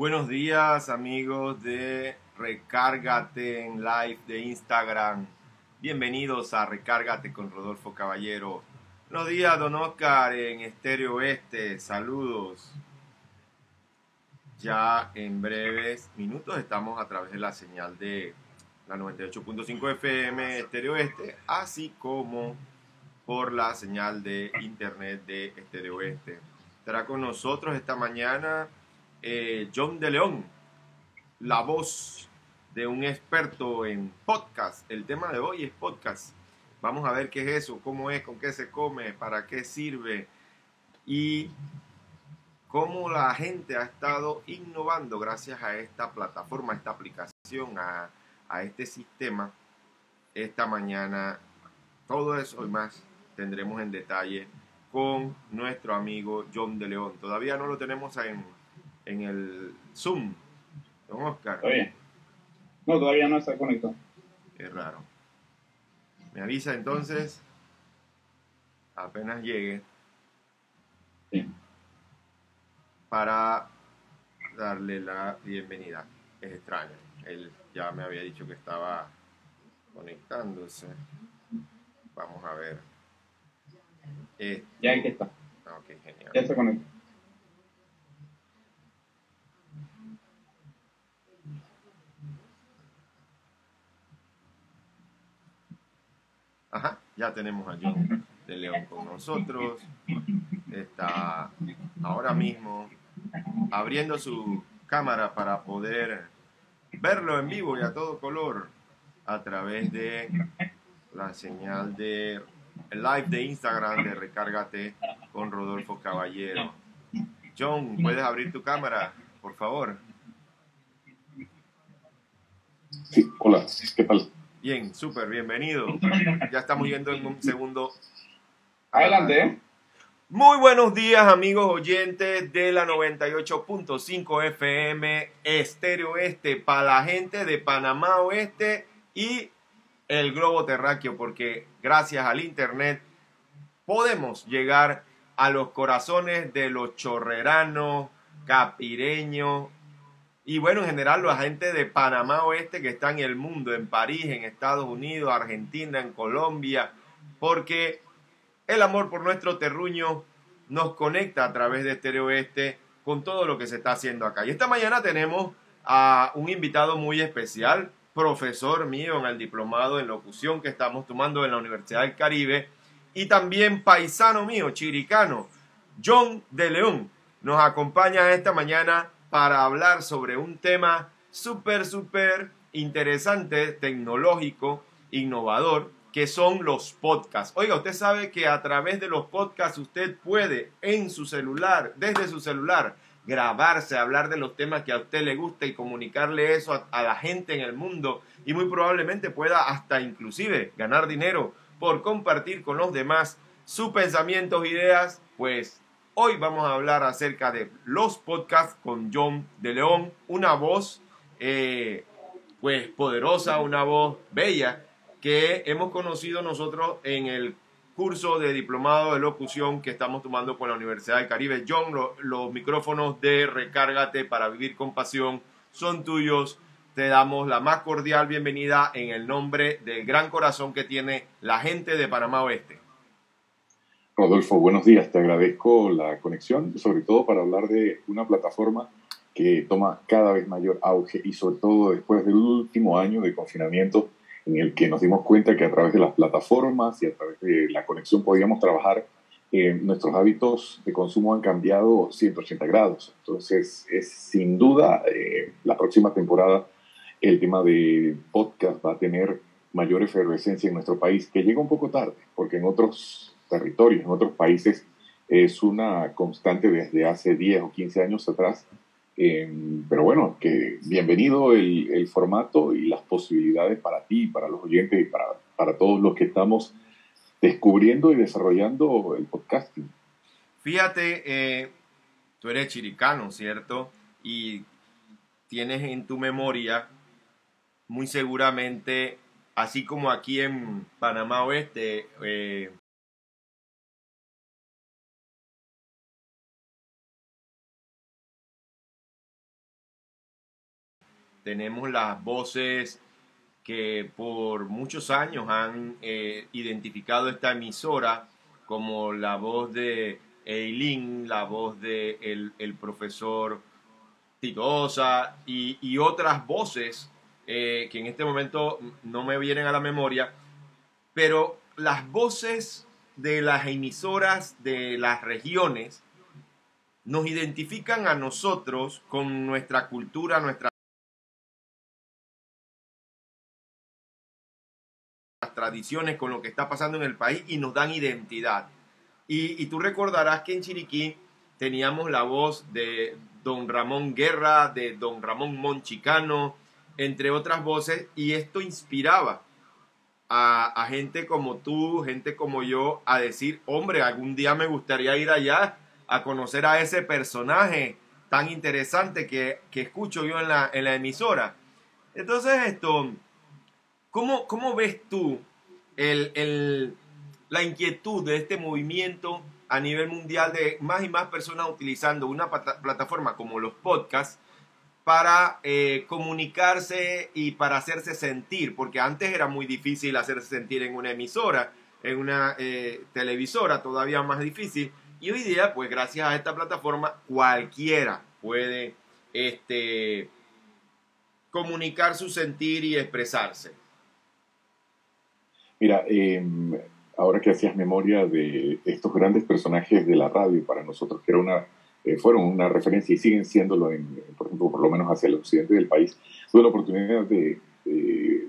Buenos días amigos de Recárgate en Live de Instagram. Bienvenidos a Recárgate con Rodolfo Caballero. Buenos días Don Oscar en Estéreo Oeste. Saludos. Ya en breves minutos estamos a través de la señal de la 98.5 FM Estéreo Oeste, así como por la señal de internet de Estéreo Oeste. Estará con nosotros esta mañana eh, John de León, la voz de un experto en podcast. El tema de hoy es podcast. Vamos a ver qué es eso, cómo es, con qué se come, para qué sirve y cómo la gente ha estado innovando gracias a esta plataforma, a esta aplicación, a, a este sistema. Esta mañana, todo eso y más tendremos en detalle con nuestro amigo John de León. Todavía no lo tenemos en en el Zoom, don Oscar. No, todavía no está conectado. Qué raro. Me avisa entonces, apenas llegue, para darle la bienvenida. Es extraño. Él ya me había dicho que estaba conectándose. Vamos a ver. Ya ahí está. Ah, ok, genial. Ya se conectó. Ajá, ya tenemos a John de León con nosotros. Está ahora mismo abriendo su cámara para poder verlo en vivo y a todo color a través de la señal de live de Instagram de Recárgate con Rodolfo Caballero. John, ¿puedes abrir tu cámara, por favor? Sí, hola, ¿qué tal? Bien, súper, bienvenido. Ya estamos yendo en un segundo. Adelante. Muy buenos días, amigos oyentes de la 98.5 FM Estéreo Oeste para la gente de Panamá Oeste y el globo terráqueo, porque gracias al Internet podemos llegar a los corazones de los chorreranos, capireños, y bueno, en general la gente de Panamá Oeste que está en el mundo, en París, en Estados Unidos, Argentina, en Colombia, porque el amor por nuestro terruño nos conecta a través de Estereo Oeste con todo lo que se está haciendo acá. Y esta mañana tenemos a un invitado muy especial, profesor mío en el diplomado en locución que estamos tomando en la Universidad del Caribe y también paisano mío, chiricano, John de León. Nos acompaña esta mañana para hablar sobre un tema súper, súper interesante, tecnológico, innovador, que son los podcasts. Oiga, usted sabe que a través de los podcasts usted puede en su celular, desde su celular, grabarse, hablar de los temas que a usted le gusta y comunicarle eso a, la gente en el mundo y muy probablemente pueda hasta inclusive ganar dinero por compartir con los demás sus pensamientos, ideas, pues Hoy vamos a hablar acerca de los podcasts con John de León, una voz eh, pues poderosa, una voz bella que hemos conocido nosotros en el curso de diplomado de locución que estamos tomando con la Universidad del Caribe. John, los micrófonos de Recárgate para vivir con pasión son tuyos. Te damos la más cordial bienvenida en el nombre del gran corazón que tiene la gente de Panamá Oeste. Rodolfo, buenos días. Te agradezco la conexión, sobre todo para hablar de una plataforma que toma cada vez mayor auge y sobre todo después del último año de confinamiento en el que nos dimos cuenta que a través de las plataformas y a través de la conexión podíamos trabajar, eh, nuestros hábitos de consumo han cambiado 180 grados. Entonces, es sin duda eh, la próxima temporada el tema de podcast va a tener mayor efervescencia en nuestro país, que llega un poco tarde, porque en otros territorios, en otros países, es una constante desde hace 10 o 15 años atrás. Em, pero bueno, que bienvenido el, el, formato y las posibilidades para ti, para los oyentes y para, para todos los que estamos descubriendo y desarrollando el podcasting. Fíjate, eh, tú eres chiricano, ¿cierto? Y tienes en tu memoria, muy seguramente, así como aquí en Panamá Oeste, eh, tenemos las voces que por muchos años han eh, identificado esta emisora como la voz de Eileen, la voz de el, profesor Titosa y, y otras voces eh, que en este momento no me vienen a la memoria, pero las voces de las emisoras de las regiones nos identifican a nosotros con nuestra cultura, nuestras tradiciones, con lo que está pasando en el país y nos dan identidad. Y, tú recordarás que en Chiriquí teníamos la voz de don Ramón Guerra, de don Ramón Monchicano, entre otras voces, y esto inspiraba a, gente como tú, gente como yo, a decir, hombre, algún día me gustaría ir allá a conocer a ese personaje tan interesante que, escucho yo en la, en la, emisora. Entonces, esto, ¿cómo, cómo ves tú el, la inquietud de este movimiento a nivel mundial de más y más personas utilizando una plataforma como los podcasts para eh, comunicarse y para hacerse sentir, porque antes era muy difícil hacerse sentir en una emisora, en una eh, televisora, todavía más difícil. Y hoy día, pues gracias a esta plataforma, cualquiera puede este, comunicar su sentir y expresarse. Mira, em, ahora que hacías memoria de estos grandes personajes de la radio para nosotros, que era una eh, fueron una referencia y siguen siéndolo, en, por ejemplo, por lo menos hacia el occidente del país. Tuve la oportunidad de,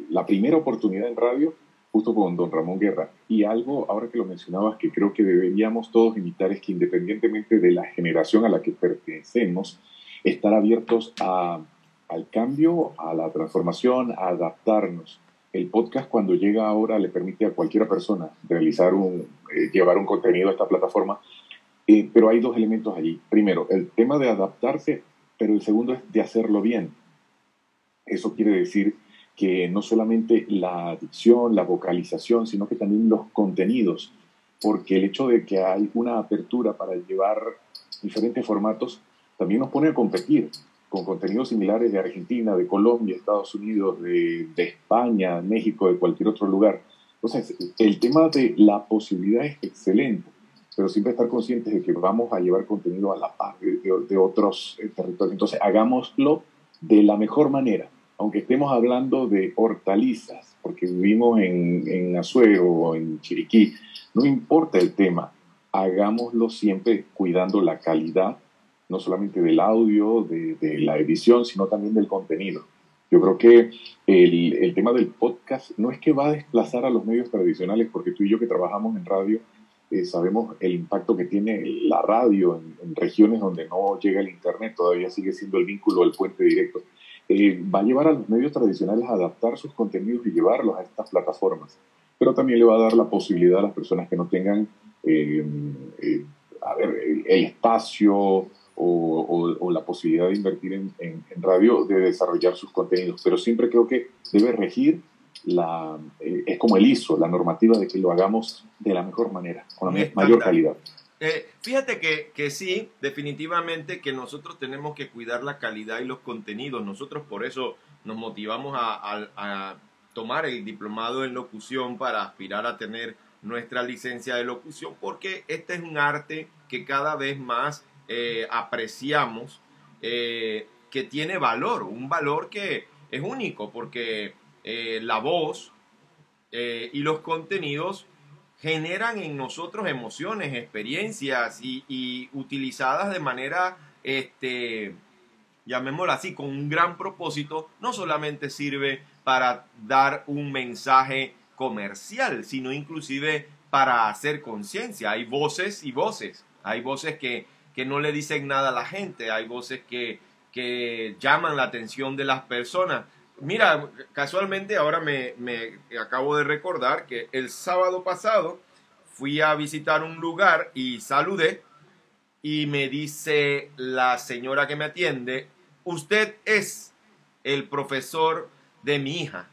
la primera oportunidad en radio justo con don Ramón Guerra. Y algo, ahora que lo mencionabas, que creo que deberíamos todos imitar es que independientemente de la generación a la que pertenecemos, estar abiertos a, al cambio, a la transformación, a adaptarnos. El podcast cuando llega ahora le permite a cualquier persona eh, llevar un contenido a esta plataforma eh, pero hay dos elementos allí. Primero, el tema de adaptarse, pero el segundo es de hacerlo bien. Eso quiere decir que no solamente la dicción, la vocalización, sino que también los contenidos, porque el hecho de que hay una apertura para llevar diferentes formatos también nos pone a competir con contenidos similares de Argentina, de Colombia, Estados Unidos, de, España, México, de cualquier otro lugar. Entonces, el tema de la posibilidad es excelente pero siempre estar conscientes de que vamos a llevar contenido a la par de, otros eh, territorios. Entonces, hagámoslo de la mejor manera, aunque estemos hablando de hortalizas, porque vivimos en, en Azuero o en Chiriquí, no importa el tema, hagámoslo siempre cuidando la calidad, no solamente del audio, de, de la edición, sino también del contenido. Yo creo que el, el, tema del podcast no es que va a desplazar a los medios tradicionales, porque tú y yo que trabajamos en radio, eh, sabemos el impacto que tiene la radio en, regiones donde no llega el Internet, todavía sigue siendo el vínculo, el puente directo. Eh, va a llevar a los medios tradicionales a adaptar sus contenidos y llevarlos a estas plataformas, pero también le va a dar la posibilidad a las personas que no tengan eh, a ver, el espacio o, la posibilidad de invertir en, en radio de desarrollar sus contenidos, pero siempre creo que debe regir la, eh, es como el ISO, la normativa de que lo hagamos de la mejor manera, con la mayor calidad. Eh, fíjate que, que, sí, definitivamente que nosotros tenemos que cuidar la calidad y los contenidos. Nosotros por eso nos motivamos a, a, tomar el diplomado en locución para aspirar a tener nuestra licencia de locución, porque este es un arte que cada vez más eh, apreciamos, que tiene valor, un valor que es único, porque eh, la voz eh, y los contenidos generan en nosotros emociones, experiencias y, utilizadas de manera, este, así, con un gran propósito, no solamente sirve para dar un mensaje comercial, sino inclusive para hacer conciencia. Hay voces y voces. Hay voces que, que, no le dicen nada a la gente, hay voces que, que llaman la atención de las personas. Mira, casualmente ahora me, acabo de recordar que el sábado pasado fui a visitar un lugar y saludé y me dice la señora que me atiende, usted es el profesor de mi hija.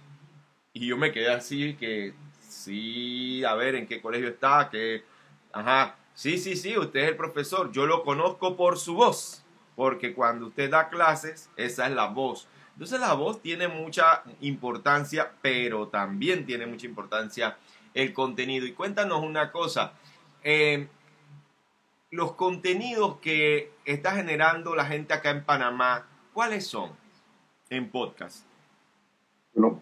Y yo me quedé así que, sí, a ver, ¿en qué colegio está? Que, ajá, sí, sí, sí, usted es el profesor. Yo lo conozco por su voz, porque cuando usted da clases, esa es la voz Entonces la voz tiene mucha importancia, pero también tiene mucha importancia el contenido. Y cuéntanos una cosa, eh, los contenidos que está generando la gente acá en Panamá, ¿cuáles son en podcast? Bueno,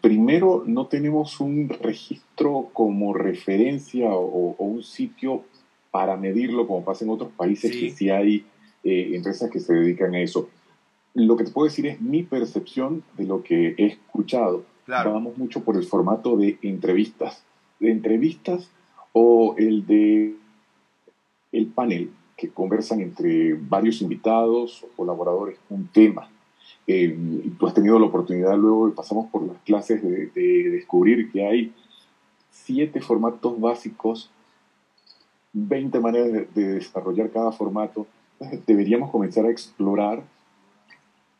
primero no tenemos un registro como referencia o, un sitio para medirlo como pasa en otros países que sí hay eh, empresas que se dedican a eso. Lo que te puedo decir es mi percepción de lo que he escuchado. Vamos mucho por el formato de entrevistas. De entrevistas o el de el panel que conversan entre varios invitados o colaboradores un tema. Eh, tú has tenido la oportunidad luego, pasamos por las clases de, descubrir que hay siete formatos básicos, 20 maneras de, de desarrollar cada formato. Deberíamos comenzar a explorar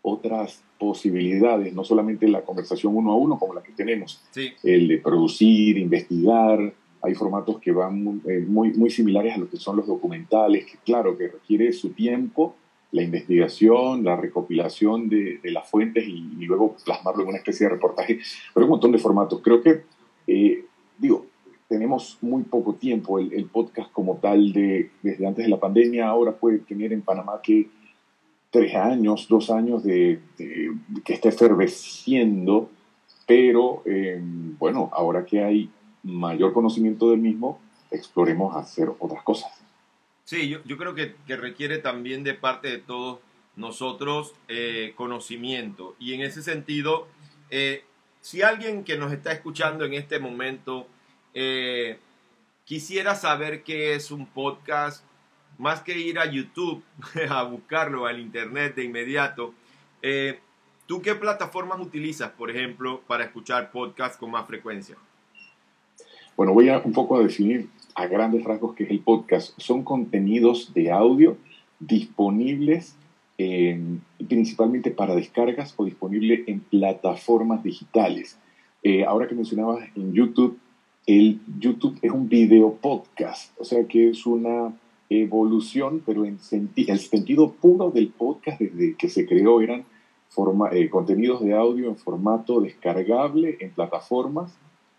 otras posibilidades, no solamente la conversación uno a uno como la que tenemos, el de producir, investigar, hay formatos que van eh, muy, muy, similares a lo que son los documentales, que claro, que requiere su tiempo, la investigación, la recopilación de, las fuentes y, luego plasmarlo en una especie de reportaje, pero un montón de formatos. Creo que, eh, digo, tenemos muy poco tiempo, el, el, podcast como tal de, desde antes de la pandemia, ahora puede tener en Panamá que tres años, dos años de, que está efervesciendo, pero eh, bueno, ahora que hay mayor conocimiento del mismo, exploremos hacer otras cosas. Sí, yo, creo que, requiere también de parte de todos nosotros eh, conocimiento. Y en ese sentido, eh, si alguien que nos está escuchando en este momento quisiera saber qué es un podcast, más que ir a YouTube a buscarlo al internet de inmediato, eh, ¿tú qué plataformas utilizas, por ejemplo, para escuchar podcasts con más frecuencia? Bueno, voy a un poco a definir a grandes rasgos qué es el podcast. Son contenidos de audio disponibles principalmente para descargas o disponibles en plataformas digitales. Eh, ahora que mencionabas en YouTube, el YouTube es un video podcast, o sea que es una evolución, pero en el sentido puro del podcast desde que se creó eran forma eh, contenidos de audio en formato descargable en plataformas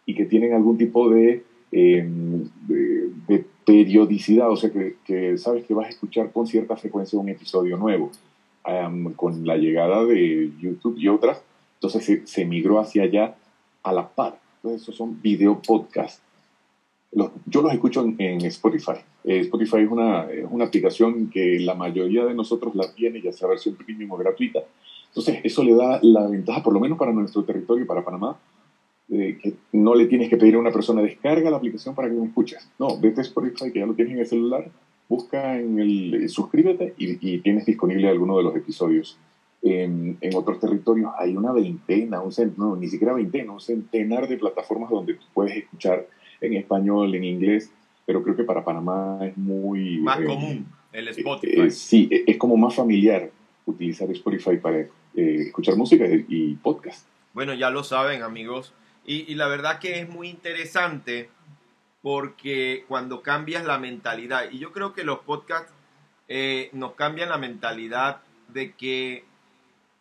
y que tienen algún tipo de, em, periodicidad, o sea que, sabes que vas a escuchar con cierta frecuencia un episodio nuevo. con la llegada de YouTube y otras, entonces se, se migró hacia allá a la par. Entonces esos son video podcasts yo los escucho en, Spotify. Eh, Spotify es una, una, aplicación que la mayoría de nosotros la tiene, ya sea versión premium o gratuita. Entonces, eso le da la ventaja, por lo menos para nuestro territorio para Panamá, que no le tienes que pedir a una persona descarga la aplicación para que me escuches. No, vete a Spotify, que ya lo tienes en el celular, busca en el, eh, suscríbete y, tienes disponible alguno de los episodios. En, en, otros territorios hay una veintena, un no, ni siquiera veintena, un centenar de plataformas donde puedes escuchar en español, en inglés, pero creo que para Panamá es muy... Más eh, común el Spotify. Eh, sí, e, es como más familiar utilizar Spotify para escuchar música y podcast. Bueno, ya lo saben amigos, y, la verdad que es muy interesante porque cuando cambias la mentalidad, y yo creo que los podcasts nos cambian la mentalidad de que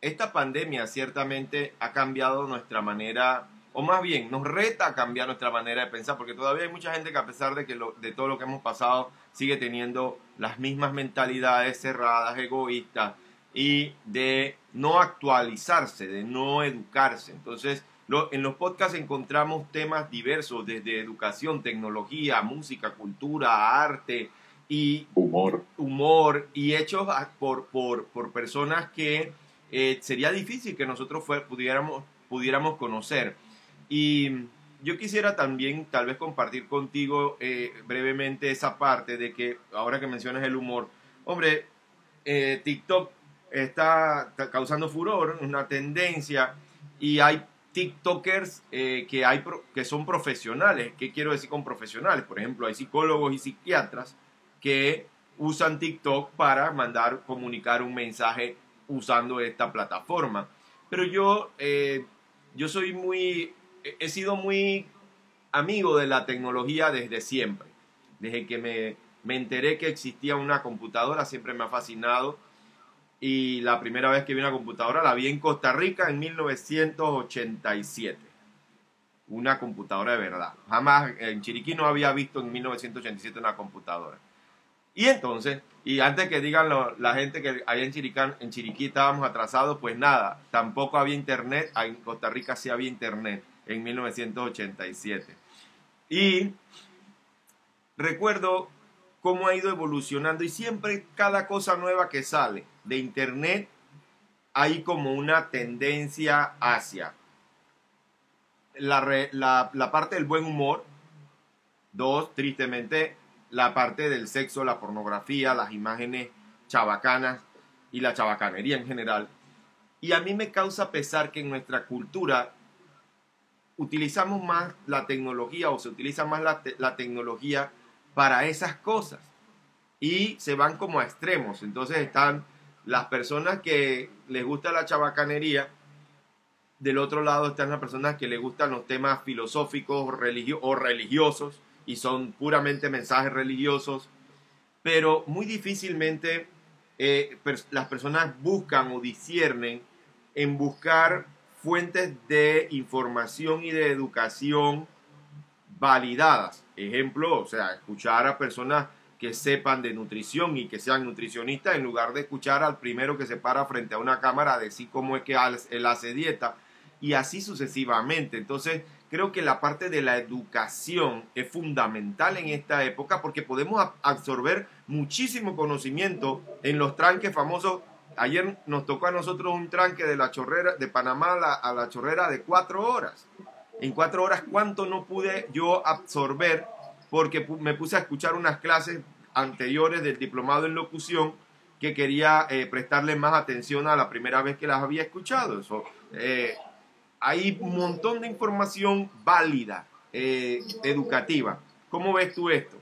esta pandemia ciertamente ha cambiado nuestra manera o más bien nos reta a cambiar nuestra manera de pensar, porque todavía hay mucha gente que a pesar de, que de todo lo que hemos pasado sigue teniendo las mismas mentalidades cerradas, egoístas y de no actualizarse, de no educarse. Entonces, en los podcasts encontramos temas diversos, desde educación, tecnología, música, cultura, arte y humor, humor y hechos por, por, por personas que eh, sería difícil que nosotros pudiéramos, pudiéramos conocer. Y yo quisiera también tal vez compartir contigo eh, brevemente esa parte de que ahora que mencionas el humor, hombre, eh, TikTok está, causando furor, una tendencia y hay TikTokers eh, que, hay que son profesionales. ¿Qué quiero decir con profesionales? Por ejemplo, hay psicólogos y psiquiatras que usan TikTok para mandar, comunicar un mensaje usando esta plataforma. Pero yo, yo soy muy he sido muy amigo de la tecnología desde siempre. Desde que me, me enteré que existía una computadora, siempre me ha fascinado. Y la primera vez que vi una computadora la vi en Costa Rica en 1987. Una computadora de verdad. Jamás en Chiriquí no había visto en 1987 una computadora. Y entonces, y antes que digan la gente que allá en, Chiricán, en Chiriquí estábamos atrasados, pues nada, tampoco había internet, en Costa Rica sí había internet en 1987. Y recuerdo cómo ha ido evolucionando y siempre cada cosa nueva que sale de internet hay como una tendencia hacia la, parte del buen humor, dos, tristemente, la parte del sexo, la pornografía, las imágenes chabacanas y la chabacanería en general. Y a mí me causa pesar que en nuestra cultura utilizamos más la tecnología o se utiliza más la, tecnología para esas cosas. Y se van como a extremos. Entonces están las personas que les gusta la chabacanería, del otro lado están las personas que les gustan los temas filosóficos o religiosos y son puramente mensajes religiosos, pero muy difícilmente eh, las personas buscan o disciernen en buscar fuentes de información y de educación validadas. Ejemplo, o sea, escuchar a personas que sepan de nutrición y que sean nutricionistas en lugar de escuchar al primero que se para frente a una cámara a decir cómo es que él hace dieta y así sucesivamente. Entonces, creo que la parte de la educación es fundamental en esta época porque podemos absorber muchísimo conocimiento en los tranques famosos Ayer nos tocó a nosotros un tranque de la chorrera de Panamá a la, chorrera de cuatro horas. En cuatro horas, ¿cuánto no pude yo absorber? Porque me puse a escuchar unas clases anteriores del diplomado en locución que quería eh, prestarle más atención a la primera vez que las había escuchado. Eso, eh, hay un montón de información válida, eh, educativa. ¿Cómo ves tú esto?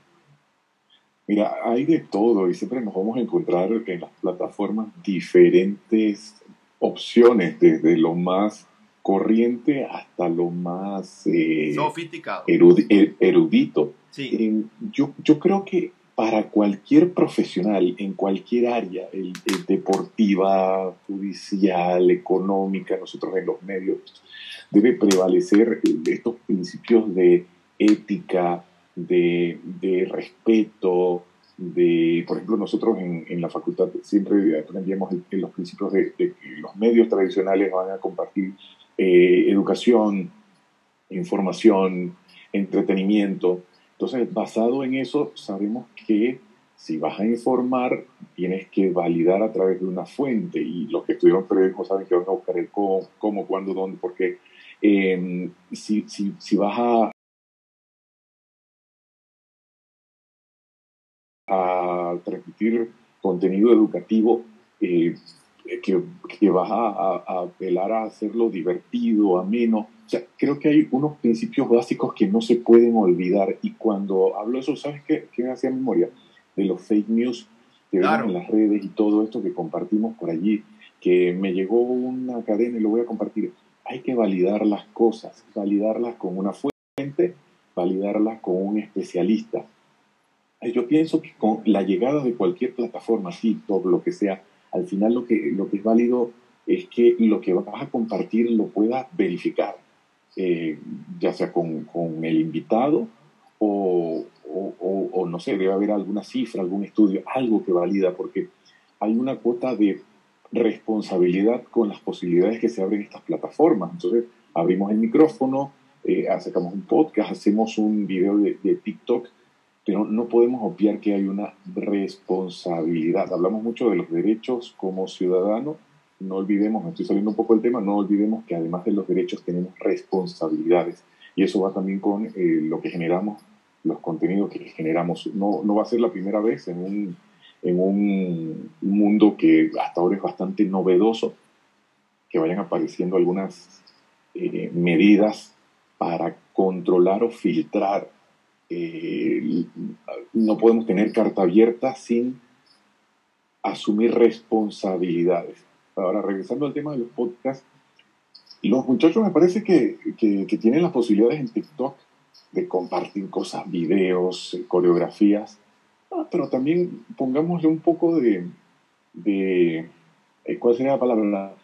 Mira, hay de todo y siempre nos vamos a encontrar en las plataformas diferentes opciones, desde lo más corriente hasta lo más eh, sofisticado, er, erudito. yo, yo creo que para cualquier profesional en cualquier área, el, deportiva, judicial, económica, nosotros en los medios, debe prevalecer estos principios de ética, de, respeto, de, por ejemplo, nosotros en, la facultad siempre aprendíamos en los principios de, que los medios tradicionales van a compartir eh, educación, información, entretenimiento. Entonces, basado en eso, sabemos que si vas a informar, tienes que validar a través de una fuente. Y los que estudiaron periodismo saben que van a buscar el cómo, cómo cuándo, dónde, porque eh, si, si, si, vas a, a transmitir contenido educativo eh, que, que, vas a, apelar a hacerlo divertido, ameno. O sea, creo que hay unos principios básicos que no se pueden olvidar y cuando hablo de eso, ¿sabes qué, qué me hacía memoria? De los fake news que claro. en las redes y todo esto que compartimos por allí, que me llegó una cadena y lo voy a compartir. Hay que validar las cosas, validarlas con una fuente, validarlas con un especialista yo pienso que con la llegada de cualquier plataforma, TikTok, lo que sea, al final lo que, lo que es válido es que lo que vas a compartir lo puedas verificar, eh, ya sea con, con, el invitado o, o, no sé, debe haber alguna cifra, algún estudio, algo que valida, porque hay una cuota de responsabilidad con las posibilidades que se abren estas plataformas. Entonces, abrimos el micrófono, eh, sacamos un podcast, hacemos un video de, de TikTok pero no podemos obviar que hay una responsabilidad. Hablamos mucho de los derechos como ciudadanos, no olvidemos, me estoy saliendo un poco del tema, no olvidemos que además de los derechos tenemos responsabilidades. Y eso va también con eh, lo que generamos, los contenidos que generamos. No, no va a ser la primera vez en un, en un mundo que hasta ahora es bastante novedoso, que vayan apareciendo algunas eh, medidas para controlar o filtrar eh, no podemos tener carta abierta sin asumir responsabilidades. Ahora, regresando al tema de los podcasts, los muchachos me parece que, tienen las posibilidades en TikTok de compartir cosas, videos, coreografías, ah, pero también pongámosle un poco de, eh, ¿cuál sería la palabra?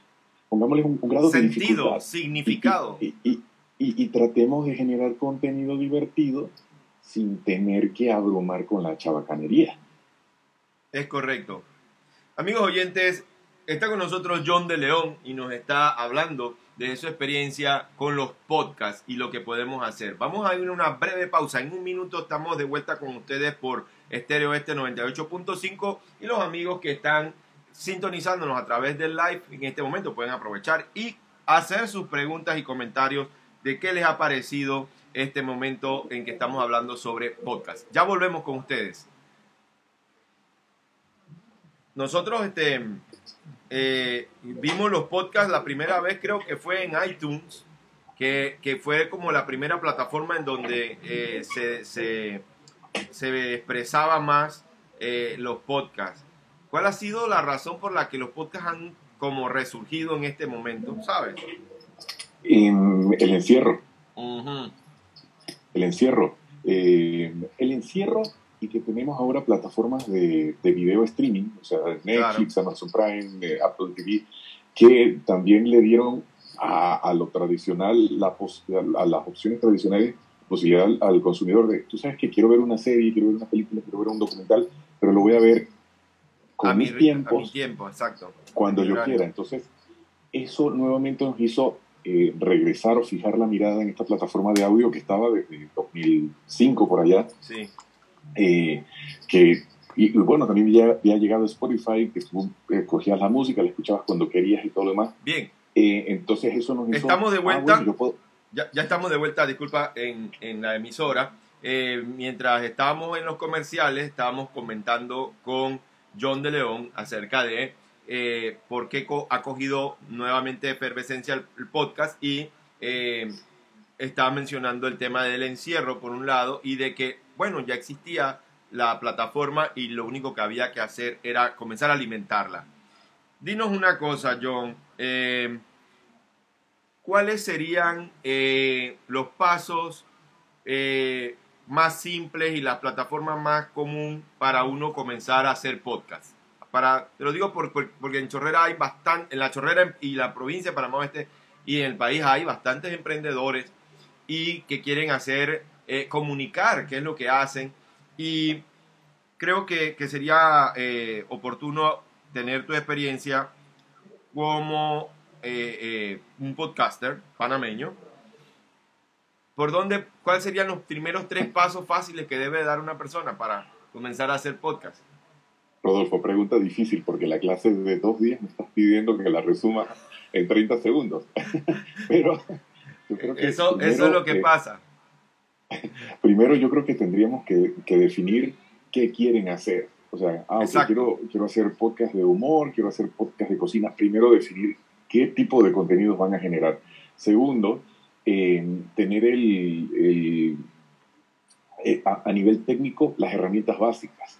Pongámosle un, grado de dificultad. significado. Y, y, y, tratemos de generar contenido divertido sin tener que abrumar con la chabacanería. Es correcto. Amigos oyentes, está con nosotros John de León y nos está hablando de su experiencia con los podcasts y lo que podemos hacer. Vamos a ir a una breve pausa. En un minuto estamos de vuelta con ustedes por Estéreo Este 98.5 y los amigos que están sintonizándonos a través del live en este momento pueden aprovechar y hacer sus preguntas y comentarios de qué les ha parecido este momento en que estamos hablando sobre podcast. Ya volvemos con ustedes. Nosotros este, eh, vimos los podcasts la primera vez, creo que fue en iTunes, que, que fue como la primera plataforma en donde eh, se, se, se, expresaba más eh, los podcasts. ¿Cuál ha sido la razón por la que los podcasts han como resurgido en este momento? ¿Sabes? En el encierro. El encierro. el encierro y que tenemos ahora plataformas de, de video streaming, o sea, Netflix, Amazon Prime, eh, Apple TV, que también le dieron a, a lo tradicional, la a las opciones tradicionales, posibilidad al, consumidor de, tú sabes que quiero ver una serie, quiero ver una película, quiero ver un documental, pero lo voy a ver con mis tiempos, tiempo, exacto. cuando yo quiera. Entonces, eso nuevamente nos hizo eh, regresar o fijar la mirada en esta plataforma de audio que estaba desde 2005 por allá. Sí eh, que, y, bueno, también ya había llegado Spotify, que tú escogías la música, la escuchabas cuando querías y todo lo demás. Bien. Eh, entonces eso nos hizo... Estamos de ah, vuelta. ya, ya, estamos de vuelta, disculpa, en, en la emisora. Eh, mientras estábamos en los comerciales, estábamos comentando con John de León acerca de por qué ha cogido nuevamente efervescencia el, el podcast y estaba mencionando el tema del encierro por un lado y de que bueno, ya existía la plataforma y lo único que había que hacer era comenzar a alimentarla. Dinos una cosa, John. Eh, ¿Cuáles serían eh, los pasos eh, más simples y las plataformas más comunes para uno comenzar a hacer podcast? Para, te lo digo porque en Chorrera hay bastante, en la Chorrera y la provincia de Panamá Oeste y en el país hay bastantes emprendedores y que quieren hacer eh, comunicar qué es lo que hacen y creo que, sería eh, oportuno tener tu experiencia como eh, un podcaster panameño. ¿Por dónde, cuáles serían los primeros tres pasos fáciles que debe dar una persona para comenzar a hacer podcast? Rodolfo, pregunta difícil porque la clase de dos días me estás pidiendo que la resuma en 30 segundos. Pero eso, eso es lo que pasa. Primero yo creo que tendríamos que, definir qué quieren hacer. O sea, ah, quiero, quiero hacer podcast de humor, quiero hacer podcast de cocina. Primero definir qué tipo de contenidos van a generar. Segundo, eh, tener el, eh, a, nivel técnico las herramientas básicas.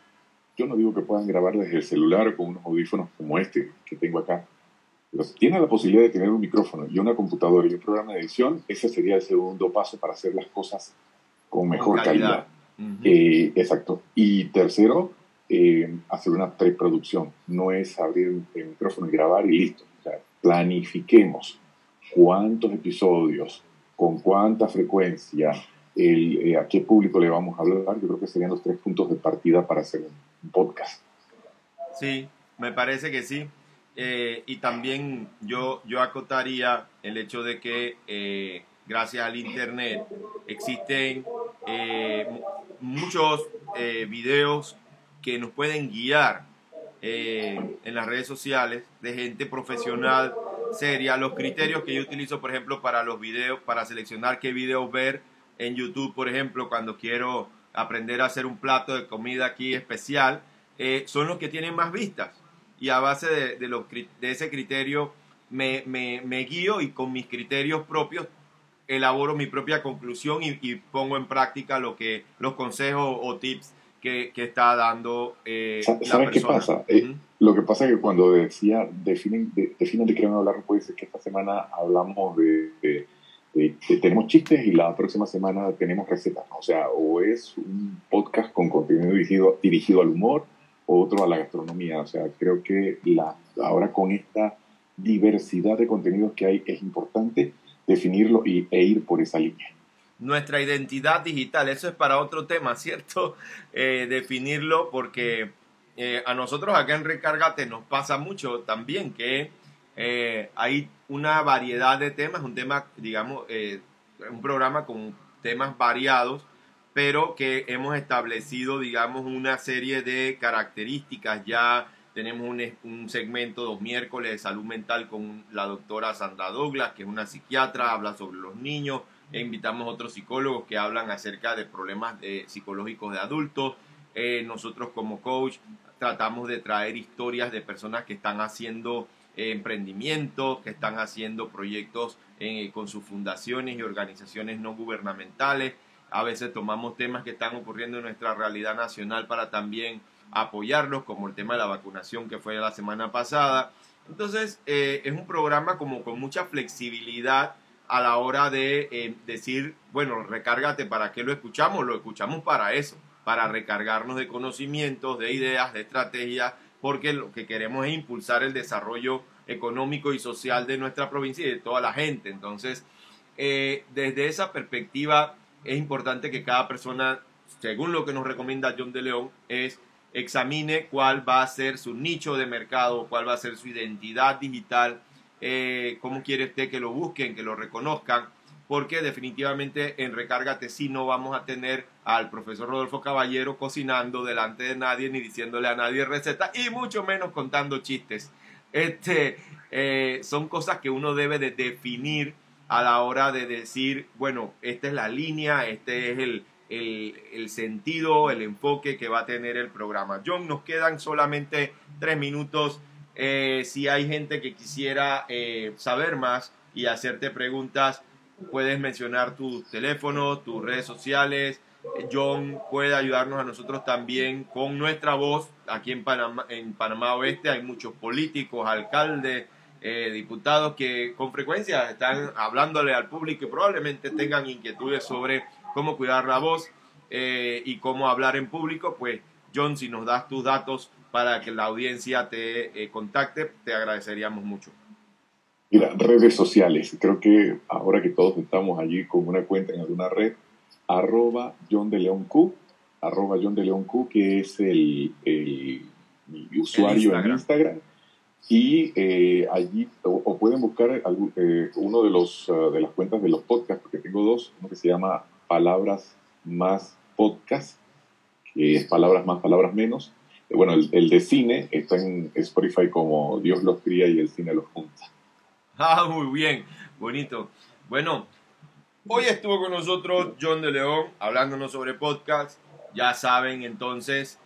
Yo no digo que puedan grabar desde el celular con unos audífonos como este que tengo acá. Pero si tienen la posibilidad de tener un micrófono y una computadora y un programa de edición, ese sería el segundo paso para hacer las cosas con mejor calidad. Eh, exacto. Y tercero, eh, hacer una preproducción. No es abrir el micrófono y grabar y listo. O sea, planifiquemos cuántos episodios, con cuánta frecuencia, el, eh, a qué público le vamos a hablar. Yo creo que serían los tres puntos de partida para hacer un podcast. Sí, me parece que sí. y también yo, yo acotaría el hecho de que gracias al Internet, existen eh, muchos eh, videos que nos pueden guiar eh, en las redes sociales de gente profesional seria. Los criterios que yo utilizo, por ejemplo, para los videos, para seleccionar qué videos ver en YouTube, por ejemplo, cuando quiero aprender a hacer un plato de comida aquí especial, son los que tienen más vistas. Y a base de, los, de ese criterio me, me, me guío y con mis criterios propios elaboro mi propia conclusión y, pongo en práctica lo que los consejos o tips que, está dando eh, ¿Sabes qué pasa? Eh, lo que pasa es que cuando decía, definen de, definen de qué van a hablar, puede ser que esta semana hablamos de, tenemos chistes y la próxima semana tenemos recetas. O sea, o es un podcast con contenido dirigido, al humor, otro a la gastronomía. O sea, creo que la, ahora con esta diversidad de contenidos que hay es importante definirlo y, e ir por esa línea. Nuestra identidad digital, eso es para otro tema, ¿cierto? Eh, definirlo porque eh, a nosotros acá en Recargate nos pasa mucho también que eh, hay una variedad de temas, un tema, digamos, un programa con temas variados, pero que hemos establecido, digamos, una serie de características ya tenemos un, un, segmento dos miércoles de salud mental con la doctora Sandra Douglas, que es una psiquiatra, habla sobre los niños. E invitamos a otros psicólogos que hablan acerca de problemas psicológicos de adultos. Eh, nosotros como coach tratamos de traer historias de personas que están haciendo eh, emprendimientos, que están haciendo proyectos eh, con sus fundaciones y organizaciones no gubernamentales. A veces tomamos temas que están ocurriendo en nuestra realidad nacional para también apoyarlos, como el tema de la vacunación que fue la semana pasada. Entonces, eh, es un programa como con mucha flexibilidad a la hora de eh, decir, bueno, recárgate, ¿para qué lo escuchamos? Lo escuchamos para eso, para recargarnos de conocimientos, de ideas, de estrategias, porque lo que queremos es impulsar el desarrollo económico y social de nuestra provincia y de toda la gente. Entonces, eh, desde esa perspectiva, es importante que cada persona, según lo que nos recomienda John de León, es examine cuál va a ser su nicho de mercado, cuál va a ser su identidad digital, eh, cómo quiere usted que lo busquen, que lo reconozcan, porque definitivamente en Recárgate sí no vamos a tener al profesor Rodolfo Caballero cocinando delante de nadie ni diciéndole a nadie receta y mucho menos contando chistes. Este, eh, son cosas que uno debe de definir a la hora de decir, bueno, esta es la línea, este es el, el, sentido, el enfoque que va a tener el programa. John, nos quedan solamente tres minutos. Eh, si hay gente que quisiera eh, saber más y hacerte preguntas, puedes mencionar tu teléfono, tus redes sociales. John puede ayudarnos a nosotros también con nuestra voz. Aquí en Panamá, en Panamá Oeste hay muchos políticos, alcaldes, eh, diputados que con frecuencia están hablándole al público y probablemente tengan inquietudes sobre cómo cuidar la voz eh, y cómo hablar en público, pues John, si nos das tus datos para que la audiencia te eh, contacte, te agradeceríamos mucho. Mira, redes sociales. Creo que ahora que todos estamos allí con una cuenta en alguna red, arroba John de León Q, arroba John de León Q, que es el, el mi usuario en Instagram. Y eh, allí, o, pueden buscar uno de, los, de las cuentas de los podcasts, porque tengo dos, uno que se llama palabras más podcast, que es palabras más, palabras menos. Eh, bueno, el, de cine está en Spotify como Dios los cría y el cine los junta. Ah, muy bien, bonito. Bueno, hoy estuvo con nosotros John de León hablándonos sobre podcast. Ya saben entonces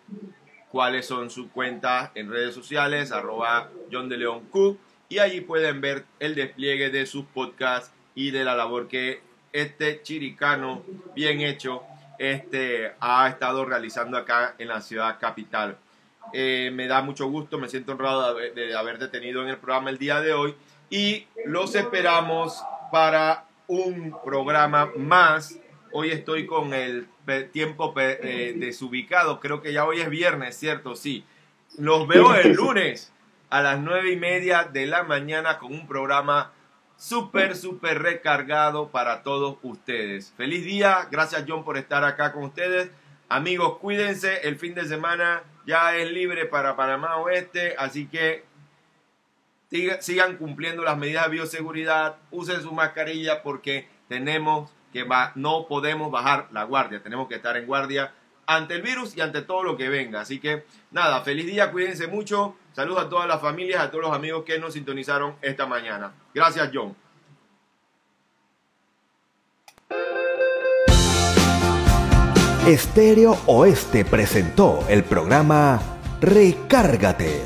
cuáles son sus cuentas en redes sociales, arroba John de León Q, y allí pueden ver el despliegue de sus podcasts y de la labor que este chiricano bien hecho este, ha estado realizando acá en la ciudad capital. Eh, me da mucho gusto, me siento honrado de, de, haberte tenido en el programa el día de hoy y los esperamos para un programa más. Hoy estoy con el tiempo eh, desubicado, creo que ya hoy es viernes, ¿cierto? Sí. Los veo el lunes a las nueve y media de la mañana con un programa súper, súper recargado para todos ustedes. Feliz día, gracias John por estar acá con ustedes. Amigos, cuídense, el fin de semana ya es libre para Panamá Oeste, así que sigan cumpliendo las medidas de bioseguridad, usen su mascarilla porque tenemos que no podemos bajar la guardia, tenemos que estar en guardia ante el virus y ante todo lo que venga. Así que nada, feliz día, cuídense mucho. Saludos a todas las familias, a todos los amigos que nos sintonizaron esta mañana. Gracias, John. Estéreo Oeste presentó el programa Recárgate